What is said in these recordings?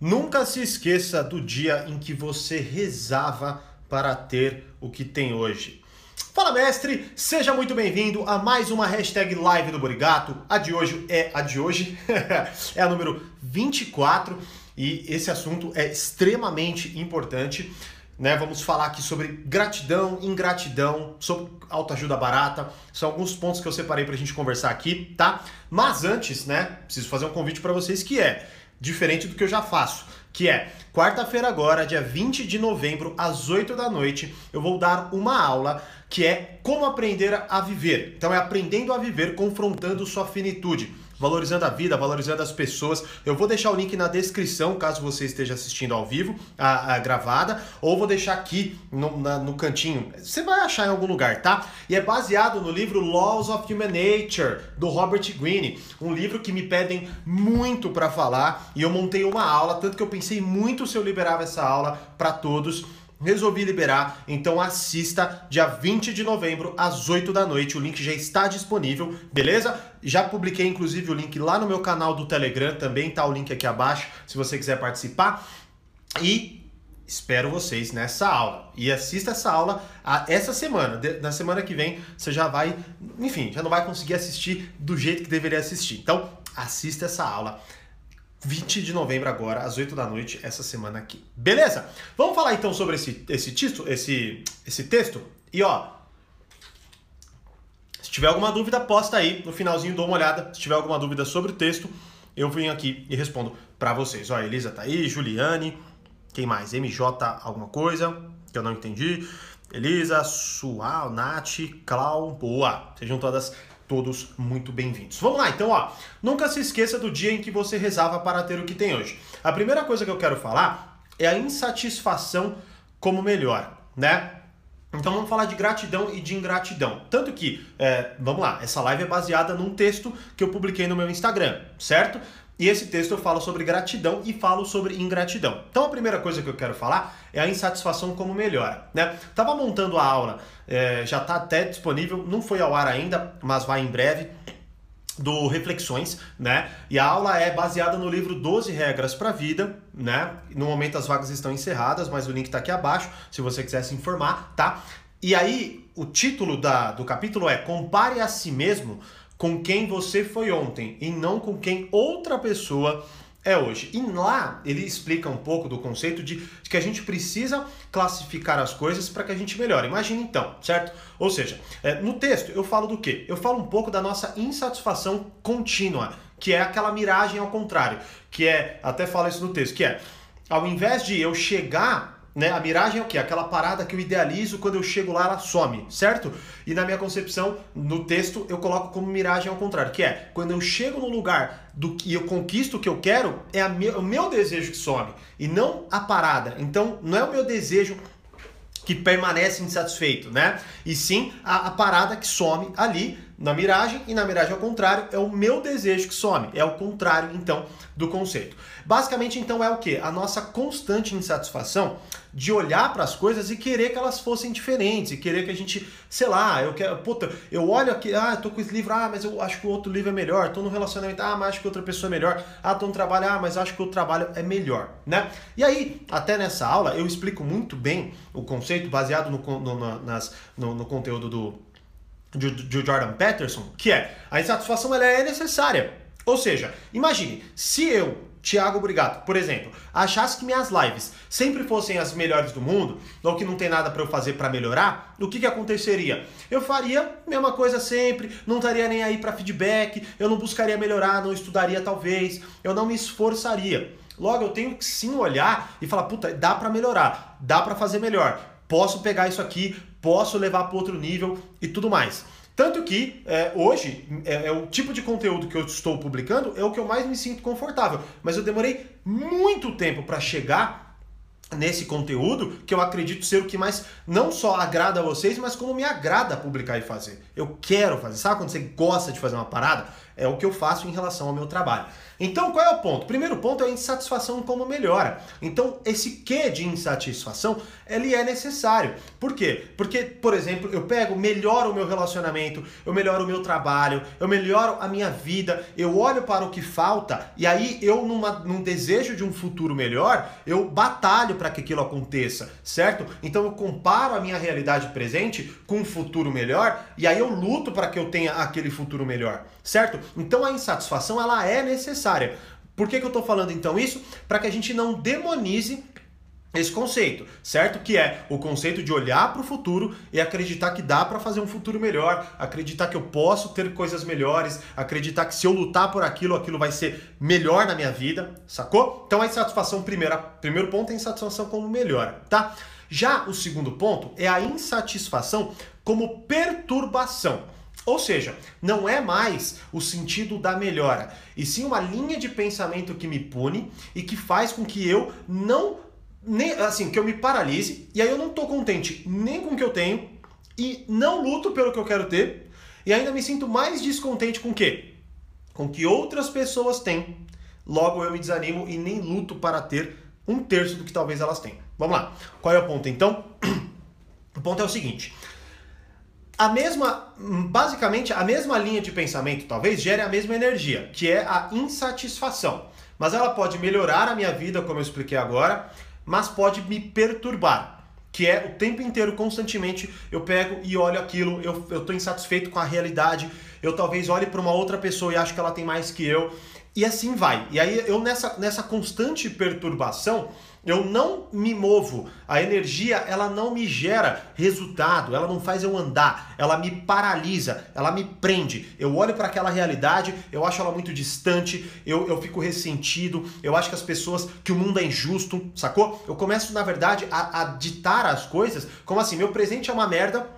Nunca se esqueça do dia em que você rezava para ter o que tem hoje. Fala mestre, seja muito bem-vindo a mais uma hashtag live do Borigato. A de hoje é a de hoje, é a número 24 e esse assunto é extremamente importante. Né, vamos falar aqui sobre gratidão, ingratidão, sobre autoajuda barata. São alguns pontos que eu separei para a gente conversar aqui, tá? Mas antes, né, preciso fazer um convite para vocês que é diferente do que eu já faço, que é quarta-feira agora, dia 20 de novembro, às 8 da noite, eu vou dar uma aula que é como aprender a viver. Então é aprendendo a viver confrontando sua finitude valorizando a vida, valorizando as pessoas. Eu vou deixar o link na descrição, caso você esteja assistindo ao vivo, a, a gravada, ou vou deixar aqui no, na, no cantinho. Você vai achar em algum lugar, tá? E é baseado no livro Laws of Human Nature, do Robert Greene, um livro que me pedem muito para falar, e eu montei uma aula, tanto que eu pensei muito se eu liberava essa aula para todos resolvi liberar, então assista dia 20 de novembro às 8 da noite. O link já está disponível, beleza? Já publiquei inclusive o link lá no meu canal do Telegram, também tá o link aqui abaixo, se você quiser participar. E espero vocês nessa aula. E assista essa aula essa semana. Na semana que vem você já vai, enfim, já não vai conseguir assistir do jeito que deveria assistir. Então, assista essa aula 20 de novembro agora, às 8 da noite, essa semana aqui. Beleza? Vamos falar então sobre esse, esse, texto, esse, esse texto? E ó, se tiver alguma dúvida, posta aí. No finalzinho dou uma olhada. Se tiver alguma dúvida sobre o texto, eu venho aqui e respondo para vocês. Ó, Elisa tá aí, Juliane, quem mais? MJ alguma coisa que eu não entendi. Elisa, Sual, Nath, Clau, boa. Sejam todas todos muito bem-vindos. Vamos lá, então, ó. Nunca se esqueça do dia em que você rezava para ter o que tem hoje. A primeira coisa que eu quero falar é a insatisfação como melhor, né? Então vamos falar de gratidão e de ingratidão. Tanto que, é, vamos lá, essa live é baseada num texto que eu publiquei no meu Instagram, certo? E esse texto eu falo sobre gratidão e falo sobre ingratidão. Então a primeira coisa que eu quero falar é a insatisfação como melhora. Né? Tava montando a aula, é, já está até disponível, não foi ao ar ainda, mas vai em breve do Reflexões, né? E a aula é baseada no livro 12 Regras para a Vida, né? No momento as vagas estão encerradas, mas o link está aqui abaixo, se você quiser se informar, tá? E aí, o título da, do capítulo é Compare a si mesmo com quem você foi ontem e não com quem outra pessoa é hoje. E lá ele explica um pouco do conceito de, que a gente precisa classificar as coisas para que a gente melhore. Imagina então, certo? Ou seja, é, no texto eu falo do quê? Eu falo um pouco da nossa insatisfação contínua, que é aquela miragem ao contrário, que é, até fala isso no texto, que é, ao invés de eu chegar né? A miragem é o quê? Aquela parada que eu idealizo, quando eu chego lá ela some, certo? E na minha concepção, no texto, eu coloco como miragem ao contrário, que é quando eu chego no lugar do que eu conquisto o que eu quero, é o meu desejo que some e não a parada. Então, não é o meu desejo que permanece insatisfeito, né? E sim a, a parada que some ali na miragem e na miragem ao contrário é o meu desejo que some, é o contrário então do conceito. Basicamente então é o que? A nossa constante insatisfação de olhar para as coisas e querer que elas fossem diferentes, e querer que a gente, sei lá, eu quero, puta, eu olho aqui, ah, tô com esse livro, ah, mas eu acho que o outro livro é melhor, tô no relacionamento, ah, mas acho que outra pessoa é melhor, ah, tô no trabalho, ah, mas acho que o trabalho é melhor, né? E aí, até nessa aula, eu explico muito bem o conceito baseado no, no, nas, no, no conteúdo do, de Jordan Peterson, que é a insatisfação ela é necessária. Ou seja, imagine, se eu Tiago Brigato, por exemplo, achasse que minhas lives sempre fossem as melhores do mundo, ou que não tem nada para eu fazer para melhorar, o que, que aconteceria? Eu faria a mesma coisa sempre, não estaria nem aí para feedback, eu não buscaria melhorar, não estudaria talvez, eu não me esforçaria. Logo, eu tenho que sim olhar e falar, puta, dá para melhorar, dá para fazer melhor, posso pegar isso aqui, posso levar para outro nível e tudo mais. Tanto que é, hoje é, é, o tipo de conteúdo que eu estou publicando é o que eu mais me sinto confortável. Mas eu demorei muito tempo para chegar nesse conteúdo que eu acredito ser o que mais não só agrada a vocês, mas como me agrada publicar e fazer. Eu quero fazer. Sabe quando você gosta de fazer uma parada? É o que eu faço em relação ao meu trabalho. Então, qual é o ponto? Primeiro ponto é a insatisfação como melhora. Então, esse que de insatisfação, ele é necessário. Por quê? Porque, por exemplo, eu pego, melhoro o meu relacionamento, eu melhoro o meu trabalho, eu melhoro a minha vida, eu olho para o que falta e aí eu, numa, num desejo de um futuro melhor, eu batalho para que aquilo aconteça, certo? Então, eu comparo a minha realidade presente com um futuro melhor e aí eu luto para que eu tenha aquele futuro melhor, certo? Então, a insatisfação, ela é necessária. Por que, que eu estou falando então isso? Para que a gente não demonize esse conceito, certo? Que é o conceito de olhar para o futuro e acreditar que dá para fazer um futuro melhor, acreditar que eu posso ter coisas melhores, acreditar que se eu lutar por aquilo, aquilo vai ser melhor na minha vida, sacou? Então a insatisfação, primeira, primeiro ponto é a insatisfação como melhora, tá? Já o segundo ponto é a insatisfação como perturbação. Ou seja, não é mais o sentido da melhora, e sim uma linha de pensamento que me pune e que faz com que eu não nem assim, que eu me paralise e aí eu não tô contente nem com o que eu tenho e não luto pelo que eu quero ter e ainda me sinto mais descontente com o quê? Com que outras pessoas têm. Logo eu me desanimo e nem luto para ter um terço do que talvez elas tenham. Vamos lá. Qual é o ponto então? O ponto é o seguinte: a mesma, basicamente, a mesma linha de pensamento talvez gere a mesma energia, que é a insatisfação. Mas ela pode melhorar a minha vida, como eu expliquei agora, mas pode me perturbar, que é o tempo inteiro, constantemente, eu pego e olho aquilo, eu, eu insatisfeito com a realidade, eu talvez olhe para uma outra pessoa e acho que ela tem mais que eu, e assim vai. E aí eu nessa, nessa constante perturbação, eu não me movo, a energia ela não me gera resultado, ela não faz eu andar, ela me paralisa, ela me prende. Eu olho para aquela realidade, eu acho ela muito distante, eu, eu fico ressentido, eu acho que as pessoas, que o mundo é injusto, sacou? Eu começo, na verdade, a, a ditar as coisas como assim: meu presente é uma merda,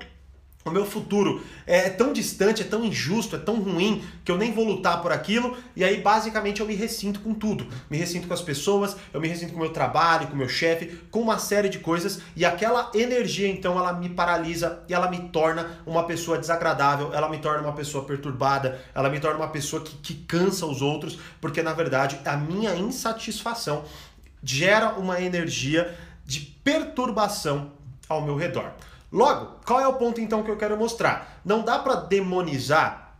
o meu futuro é tão distante, é tão injusto, é tão ruim que eu nem vou lutar por aquilo e aí basicamente eu me ressinto com tudo. Me ressinto com as pessoas, eu me ressinto com o meu trabalho, com o meu chefe, com uma série de coisas e aquela energia então ela me paralisa e ela me torna uma pessoa desagradável, ela me torna uma pessoa perturbada, ela me torna uma pessoa que, que cansa os outros, porque na verdade a minha insatisfação gera uma energia de perturbação ao meu redor. Logo, qual é o ponto então que eu quero mostrar? Não dá para demonizar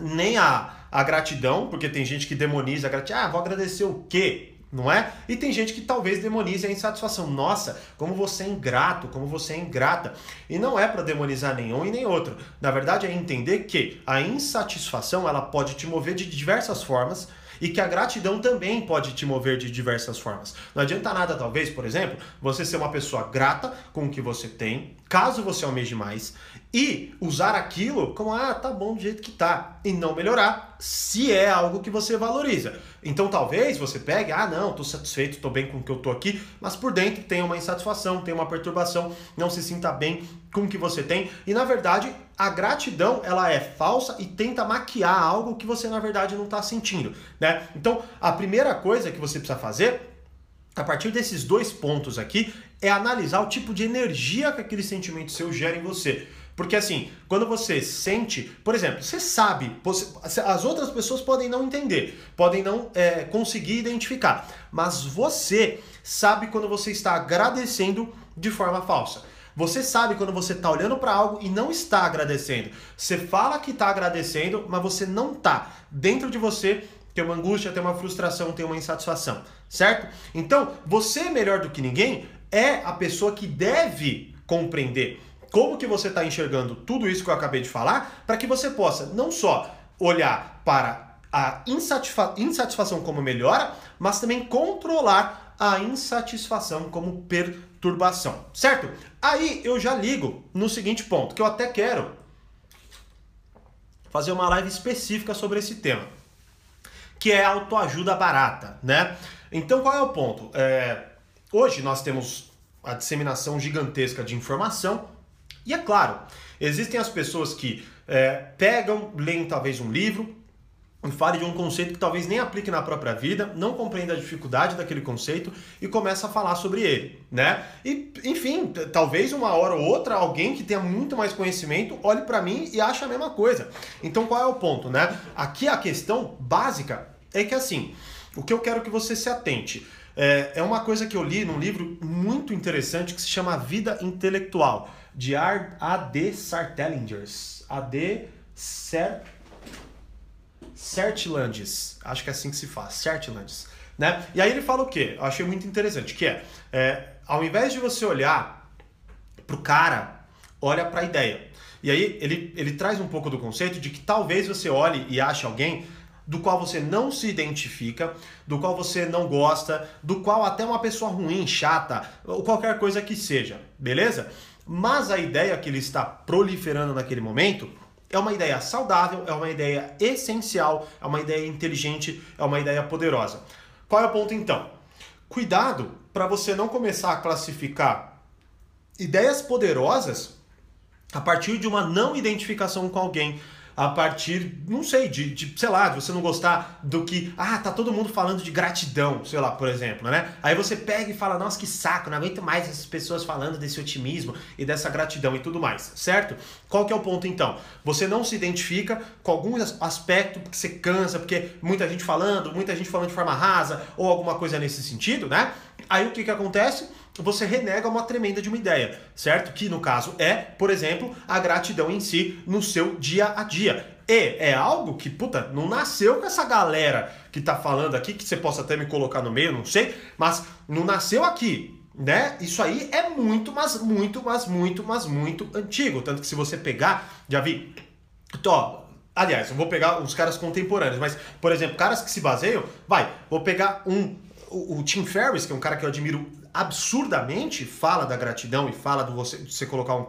nem a, a gratidão, porque tem gente que demoniza a gratidão. Ah, vou agradecer o quê? Não é? E tem gente que talvez demonize a insatisfação. Nossa, como você é ingrato, como você é ingrata. E não é para demonizar nenhum e nem outro. Na verdade, é entender que a insatisfação ela pode te mover de diversas formas e que a gratidão também pode te mover de diversas formas. Não adianta nada, talvez, por exemplo, você ser uma pessoa grata com o que você tem, caso você almeje mais, e usar aquilo como, ah, tá bom do jeito que tá, e não melhorar, se é algo que você valoriza. Então talvez você pegue, ah, não, tô satisfeito, tô bem com o que eu tô aqui, mas por dentro tem uma insatisfação, tem uma perturbação, não se sinta bem com o que você tem, e na verdade a gratidão ela é falsa e tenta maquiar algo que você na verdade não está sentindo, né? Então a primeira coisa que você precisa fazer a partir desses dois pontos aqui é analisar o tipo de energia que aquele sentimento seu gera em você. Porque assim, quando você sente, por exemplo, você sabe, as outras pessoas podem não entender, podem não é, conseguir identificar, mas você sabe quando você está agradecendo de forma falsa. Você sabe quando você está olhando para algo e não está agradecendo. Você fala que está agradecendo, mas você não está. Dentro de você tem uma angústia, tem uma frustração, tem uma insatisfação, certo? Então, você melhor do que ninguém é a pessoa que deve compreender como que você está enxergando tudo isso que eu acabei de falar, para que você possa não só olhar para a insatisfa insatisfação como melhora, mas também controlar a insatisfação como perturbação, certo? Aí eu já ligo no seguinte ponto, que eu até quero fazer uma live específica sobre esse tema, que é autoajuda barata, né? Então qual é o ponto? É, hoje nós temos a disseminação gigantesca de informação e é claro, existem as pessoas que é, pegam, leem talvez um livro, fale de um conceito que talvez nem aplique na própria vida, não compreenda a dificuldade daquele conceito e começa a falar sobre ele, né? E, enfim, talvez uma hora ou outra alguém que tenha muito mais conhecimento olhe para mim e ache a mesma coisa. Então qual é o ponto, né? Aqui a questão básica é que assim, o que eu quero que você se atente é, é uma coisa que eu li num livro muito interessante que se chama Vida Intelectual, de A.D. Sartelingers. A.D. Ser... Sertlandes. Acho que é assim que se faz, Sertlandes. Né? E aí ele fala o quê? Eu achei muito interessante, que é, é ao invés de você olhar pro cara, olha para a ideia. E aí ele, ele traz um pouco do conceito de que talvez você olhe e ache alguém do qual você não se identifica, do qual você não gosta, do qual até uma pessoa ruim, chata, ou qualquer coisa que seja, beleza? Mas a ideia que ele está proliferando naquele momento é uma ideia saudável, é uma ideia essencial, é uma ideia inteligente, é uma ideia poderosa. Qual é o ponto então? Cuidado para você não começar a classificar ideias poderosas a partir de uma não identificação com alguém, a partir, não sei, de, de, sei lá, de você não gostar do que, ah, tá todo mundo falando de gratidão, sei lá, por exemplo, né? Aí você pega e fala, nossa, que saco, não aguento mais essas pessoas falando desse otimismo e dessa gratidão e tudo mais, certo? Qual que é o ponto então? Você não se identifica com algum aspecto porque você cansa, porque muita gente falando, muita gente falando de forma rasa ou alguma coisa nesse sentido, né? Aí o que que acontece? Você renega uma tremenda de uma ideia, certo? Que no caso é, por exemplo, a gratidão em si no seu dia a dia. E é algo que, puta, não nasceu com essa galera que tá falando aqui, que você possa até me colocar no meio, não sei, mas não nasceu aqui, né? Isso aí é muito, mas muito, mas muito, mas muito antigo. Tanto que se você pegar, já vi. Tó, aliás, eu vou pegar os caras contemporâneos, mas, por exemplo, caras que se baseiam, vai, vou pegar um. O, o Tim Ferriss, que é um cara que eu admiro absurdamente fala da gratidão e fala do você, de você colocar um,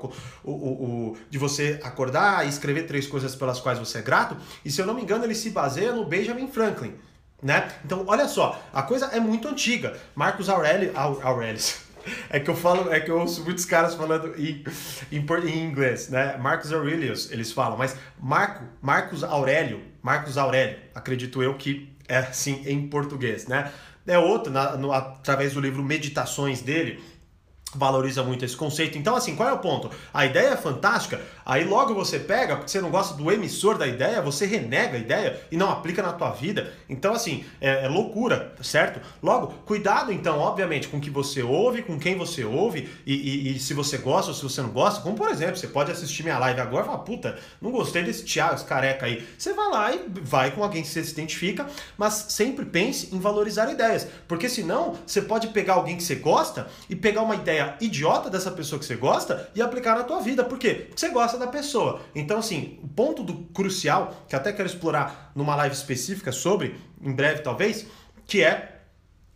o, o, o, de você acordar e escrever três coisas pelas quais você é grato. E se eu não me engano, ele se baseia no Benjamin Franklin. Né? Então, olha só, a coisa é muito antiga. Marcos Aurelius. É que eu falo, é que eu ouço muitos caras falando em, em, em, inglês, né? Marcos Aurelius, eles falam, mas Marco, Marcos Aurélio, Marcos Aurélio, acredito eu que é assim em português, né? É outro, na, no, através do livro Meditações dele, valoriza muito esse conceito. Então, assim, qual é o ponto? A ideia é fantástica, aí logo você pega, porque você não gosta do emissor da ideia, você renega a ideia e não aplica na tua vida. Então, assim, é, é loucura, certo? Logo, cuidado, então, obviamente, com o que você ouve, com quem você ouve e, e, e, se você gosta ou se você não gosta. Como, por exemplo, você pode assistir minha live agora e falar, puta, não gostei desse Thiago, esse careca aí. Você vai lá e vai com alguém que você se identifica, mas sempre pense em valorizar ideias, porque senão você pode pegar alguém que você gosta e pegar uma ideia ideia idiota dessa pessoa que você gosta e aplicar na tua vida. Por quê? Porque você gosta da pessoa. Então, assim, o ponto do crucial, que até quero explorar numa live específica sobre, em breve talvez, que é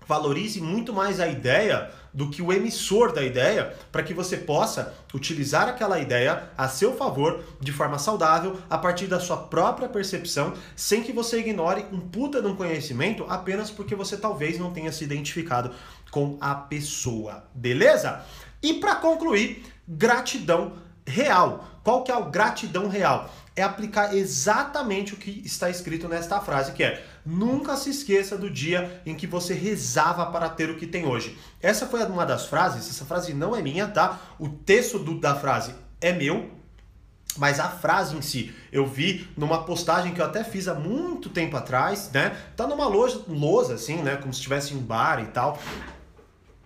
valorize muito mais a ideia do que o emissor da ideia, para que você possa utilizar aquela ideia a seu favor de forma saudável, a partir da sua própria percepção, sem que você ignore um puta de um conhecimento apenas porque você talvez não tenha se identificado com a pessoa. Beleza? E para concluir, gratidão real. Qual que é a gratidão real? É aplicar exatamente o que está escrito nesta frase, que é: nunca se esqueça do dia em que você rezava para ter o que tem hoje. Essa foi uma das frases, essa frase não é minha, tá? O texto do, da frase é meu, mas a frase em si, eu vi numa postagem que eu até fiz há muito tempo atrás, né? Tá numa loja, lousa assim, né? Como se estivesse em um bar e tal.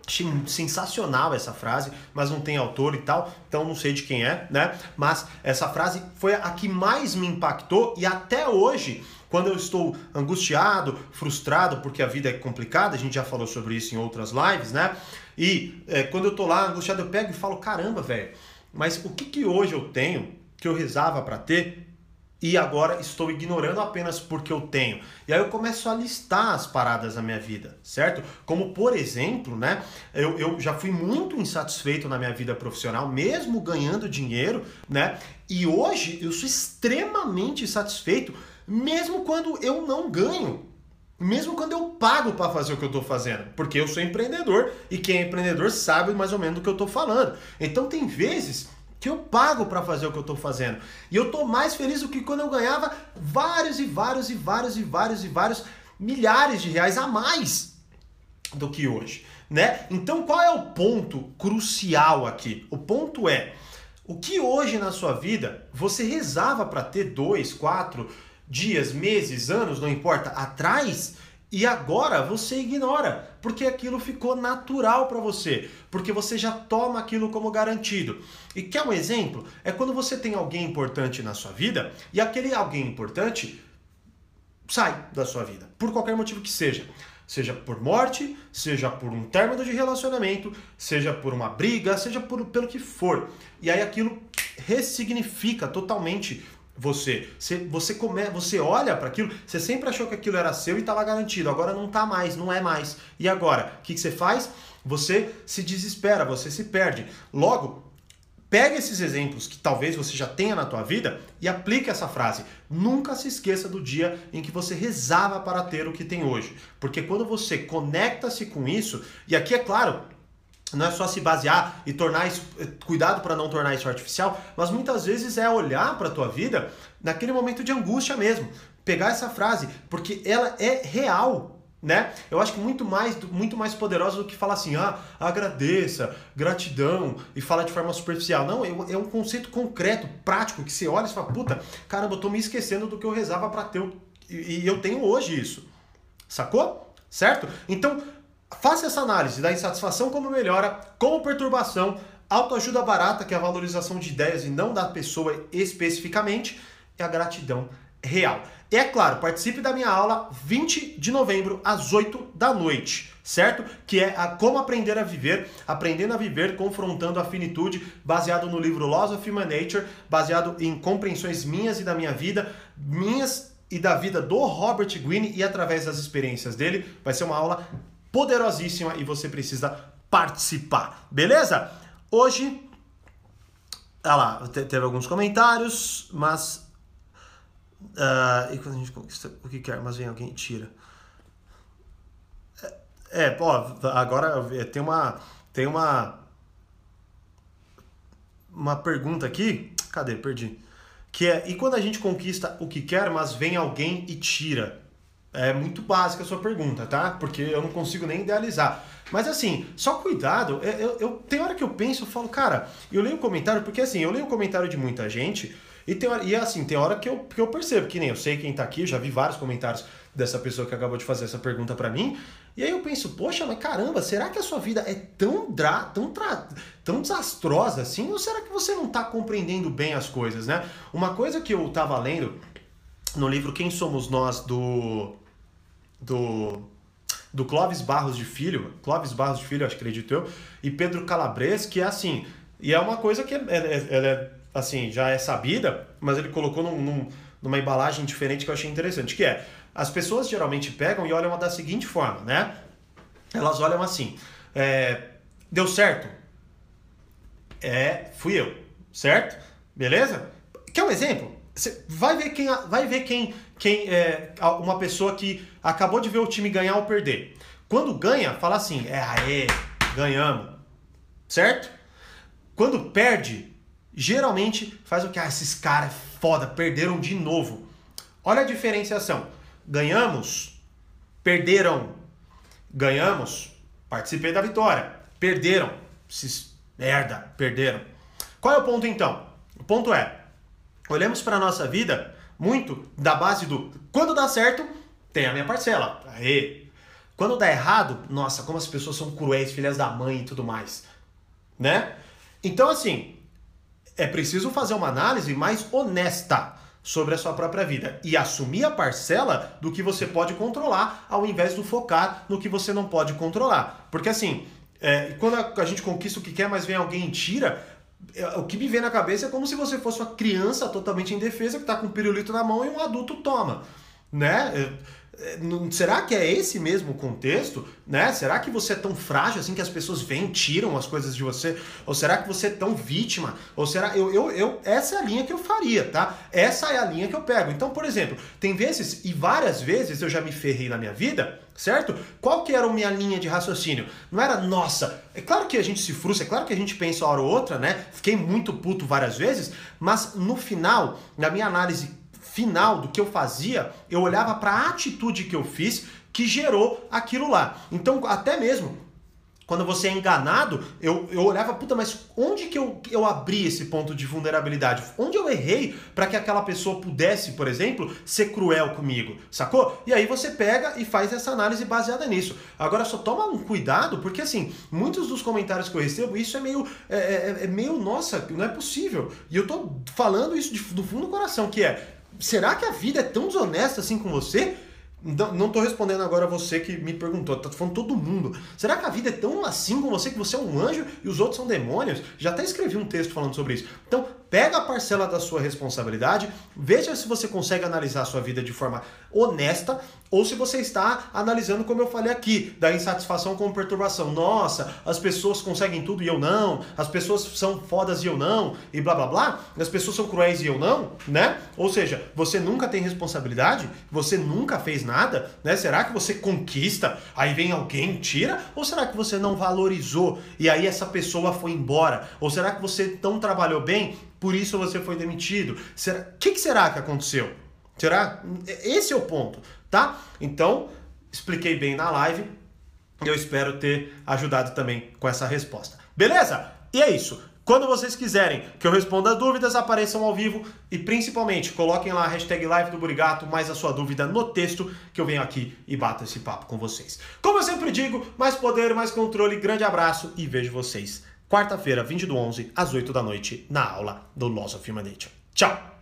Achei sensacional essa frase, mas não tem autor e tal, então não sei de quem é, né? Mas essa frase foi a que mais me impactou e até hoje, quando eu estou angustiado, frustrado, porque a vida é complicada, a gente já falou sobre isso em outras lives, né? E é, quando eu tô lá angustiado, eu pego e falo: caramba, velho, mas o que, que hoje eu tenho que eu rezava para ter e agora estou ignorando apenas porque eu tenho. E aí eu começo a listar as paradas na minha vida, certo? Como por exemplo, né? Eu, eu já fui muito insatisfeito na minha vida profissional, mesmo ganhando dinheiro, né? E hoje eu sou extremamente satisfeito, mesmo quando eu não ganho. Mesmo quando eu pago para fazer o que eu estou fazendo, porque eu sou empreendedor e quem é empreendedor sabe mais ou menos do que eu estou falando. Então tem vezes que eu pago para fazer o que eu estou fazendo. E eu estou mais feliz do que quando eu ganhava vários e vários e vários e vários e vários milhares de reais a mais do que hoje, né? Então qual é o ponto crucial aqui? O ponto é o que hoje na sua vida você rezava para ter dois, quatro, dias, meses, anos, não importa, atrás, e agora você ignora, porque aquilo ficou natural para você, porque você já toma aquilo como garantido. E quer um exemplo? É quando você tem alguém importante na sua vida e aquele alguém importante sai da sua vida, por qualquer motivo que seja. Seja por morte, seja por um término de relacionamento, seja por uma briga, seja por, pelo que for. E aí aquilo ressignifica totalmente você. Você, você, come, você olha para aquilo, você sempre achou que aquilo era seu e estava garantido, agora não está mais, não é mais. E agora? O que, que você faz? Você se desespera, você se perde. Logo, pega esses exemplos que talvez você já tenha na tua vida e aplique essa frase. Nunca se esqueça do dia em que você rezava para ter o que tem hoje. Porque quando você conecta-se com isso, e aqui é claro, não é só se basear e tornar isso, eh, cuidado para não tornar isso artificial, mas muitas vezes é olhar para a tua vida naquele momento de angústia mesmo, pegar essa frase, porque ela é real, né? Eu acho que muito mais, muito mais poderosa do que falar assim, ah, agradeça, gratidão e falar de forma superficial. Não, é, é um conceito concreto, prático, que você olha e fala, puta, caramba, eu tô me esquecendo do que eu rezava para ter e eu tenho hoje isso. Sacou? Certo? Então, Faça essa análise da insatisfação como melhora, como perturbação, autoajuda barata, que é a valorização de ideias e não da pessoa especificamente, e a gratidão real. E é claro, participe da minha aula 20 de novembro às 8 da noite, certo? Que é a Como Aprender a Viver, aprendendo a viver, confrontando a finitude, baseado no livro Laws of Human Nature, baseado em compreensões minhas e da minha vida, minhas e da vida do Robert Greene e através das experiências dele. Vai ser uma aula poderosíssima e você precisa participar, beleza? Hoje, ah lá, teve alguns comentários, mas. Uh, e quando a gente conquista o que quer, mas vem alguém e tira. É, é ó, agora tem uma. Tem uma. Uma pergunta aqui. Cadê? Perdi. Que é, e quando a gente conquista o que quer, mas vem alguém e tira? É muito básica a sua pergunta, tá? Porque eu não consigo nem idealizar. Mas assim, só cuidado. Eu, eu, eu, tem hora que eu penso, eu falo, cara, eu leio o comentário, porque assim, eu leio o comentário de muita gente, e, tem, e assim, tem hora que eu, que eu percebo, que nem eu sei quem tá aqui, já vi vários comentários dessa pessoa que acabou de fazer essa pergunta para mim, e aí eu penso, poxa, mas caramba, será que a sua vida é tão, dra, tão, tra, tão desastrosa assim? Ou será que você não tá compreendendo bem as coisas, né? Uma coisa que eu tava lendo no livro Quem Somos Nós, do do, do Clóvis Barros de Filho, Clóvis Barros de Filho, acho que acredito eu, e Pedro Calabres, que é assim, e é uma coisa que é, é, é, é assim, já é sabida, mas ele colocou num, num, numa embalagem diferente que eu achei interessante, que é, as pessoas geralmente pegam e olham da seguinte forma, né? Elas olham assim, é, deu certo? É, fui eu, certo? Beleza? Quer um exemplo? Vai ver quem, vai ver quem, quem é uma pessoa que acabou de ver o time ganhar ou perder. Quando ganha, fala assim: é, aê, ganhamos. Certo? Quando perde, geralmente faz o que? Ah, esses caras é foda, perderam de novo. Olha a diferenciação. Ganhamos, perderam. Ganhamos, participei da vitória. Perderam, esses merda, perderam. Qual é o ponto então? O ponto é, olhamos para a nossa vida muito da base do quando dá certo, tem a minha parcela. Aê! Quando dá errado, nossa, como as pessoas são cruéis, filhas da mãe e tudo mais. Né? Então, assim, é preciso fazer uma análise mais honesta sobre a sua própria vida e assumir a parcela do que você pode controlar, ao invés de focar no que você não pode controlar. Porque assim, é, quando a, gente conquista o que quer, mas vem alguém e tira, o que me vem na cabeça é como se você fosse uma criança totalmente indefesa que está com um pirulito na mão e um adulto toma, né? É, é, será que é esse mesmo contexto, né? Será que você é tão frágil assim que as pessoas vêm tiram as coisas de você? Ou será que você é tão vítima? Ou será eu, eu, eu essa é a linha que eu faria, tá? Essa é a linha que eu pego. Então, por exemplo, tem vezes e várias vezes eu já me ferrei na minha vida certo? Qual que era a minha linha de raciocínio? Não era, nossa, é claro que a gente se frustra, é claro que a gente pensa uma hora ou outra, né? Fiquei muito puto várias vezes, mas no final, na minha análise final do que eu fazia, eu olhava para a atitude que eu fiz que gerou aquilo lá. Então, até mesmo quando você é enganado, eu, eu olhava, puta, mas onde que eu, eu abri esse ponto de vulnerabilidade? Onde eu errei para que aquela pessoa pudesse, por exemplo, ser cruel comigo, sacou? E aí você pega e faz essa análise baseada nisso. Agora só toma um cuidado, porque assim, muitos dos comentários que eu recebo, isso é meio, é, é, é meio, nossa, não é possível. E eu tô falando isso de, do fundo do coração, que é, será que a vida é tão desonesta assim com você? Não, tô respondendo agora você que me perguntou, tá falando todo mundo. Será que a vida é tão assim com você que você é um anjo e os outros são demônios? Já até escrevi um texto falando sobre isso. Então, pega a parcela da sua responsabilidade, veja se você consegue analisar a sua vida de forma honesta ou se você está analisando, como eu falei aqui, da insatisfação com perturbação. Nossa, as pessoas conseguem tudo e eu não, as pessoas são fodas e eu não, e blá blá blá, as pessoas são cruéis e eu não, né? Ou seja, você nunca tem responsabilidade, você nunca fez nada, né? Será que você conquista, aí vem alguém tira? Ou será que você não valorizou e aí essa pessoa foi embora? Ou será que você não trabalhou bem por isso você foi demitido. O que, que será que aconteceu? Será? Esse é o ponto, tá? Então, expliquei bem na live. Eu espero ter ajudado também com essa resposta. Beleza? E é isso. Quando vocês quiserem que eu responda dúvidas, apareçam ao vivo e principalmente coloquem lá a hashtag live do Burigato, mais a sua dúvida no texto, que eu venho aqui e bato esse papo com vocês. Como eu sempre digo, mais poder, mais controle, grande abraço e vejo vocês quarta-feira, 20 do 11, às 8 da noite, na aula do Laws of Human Nature. Tchau!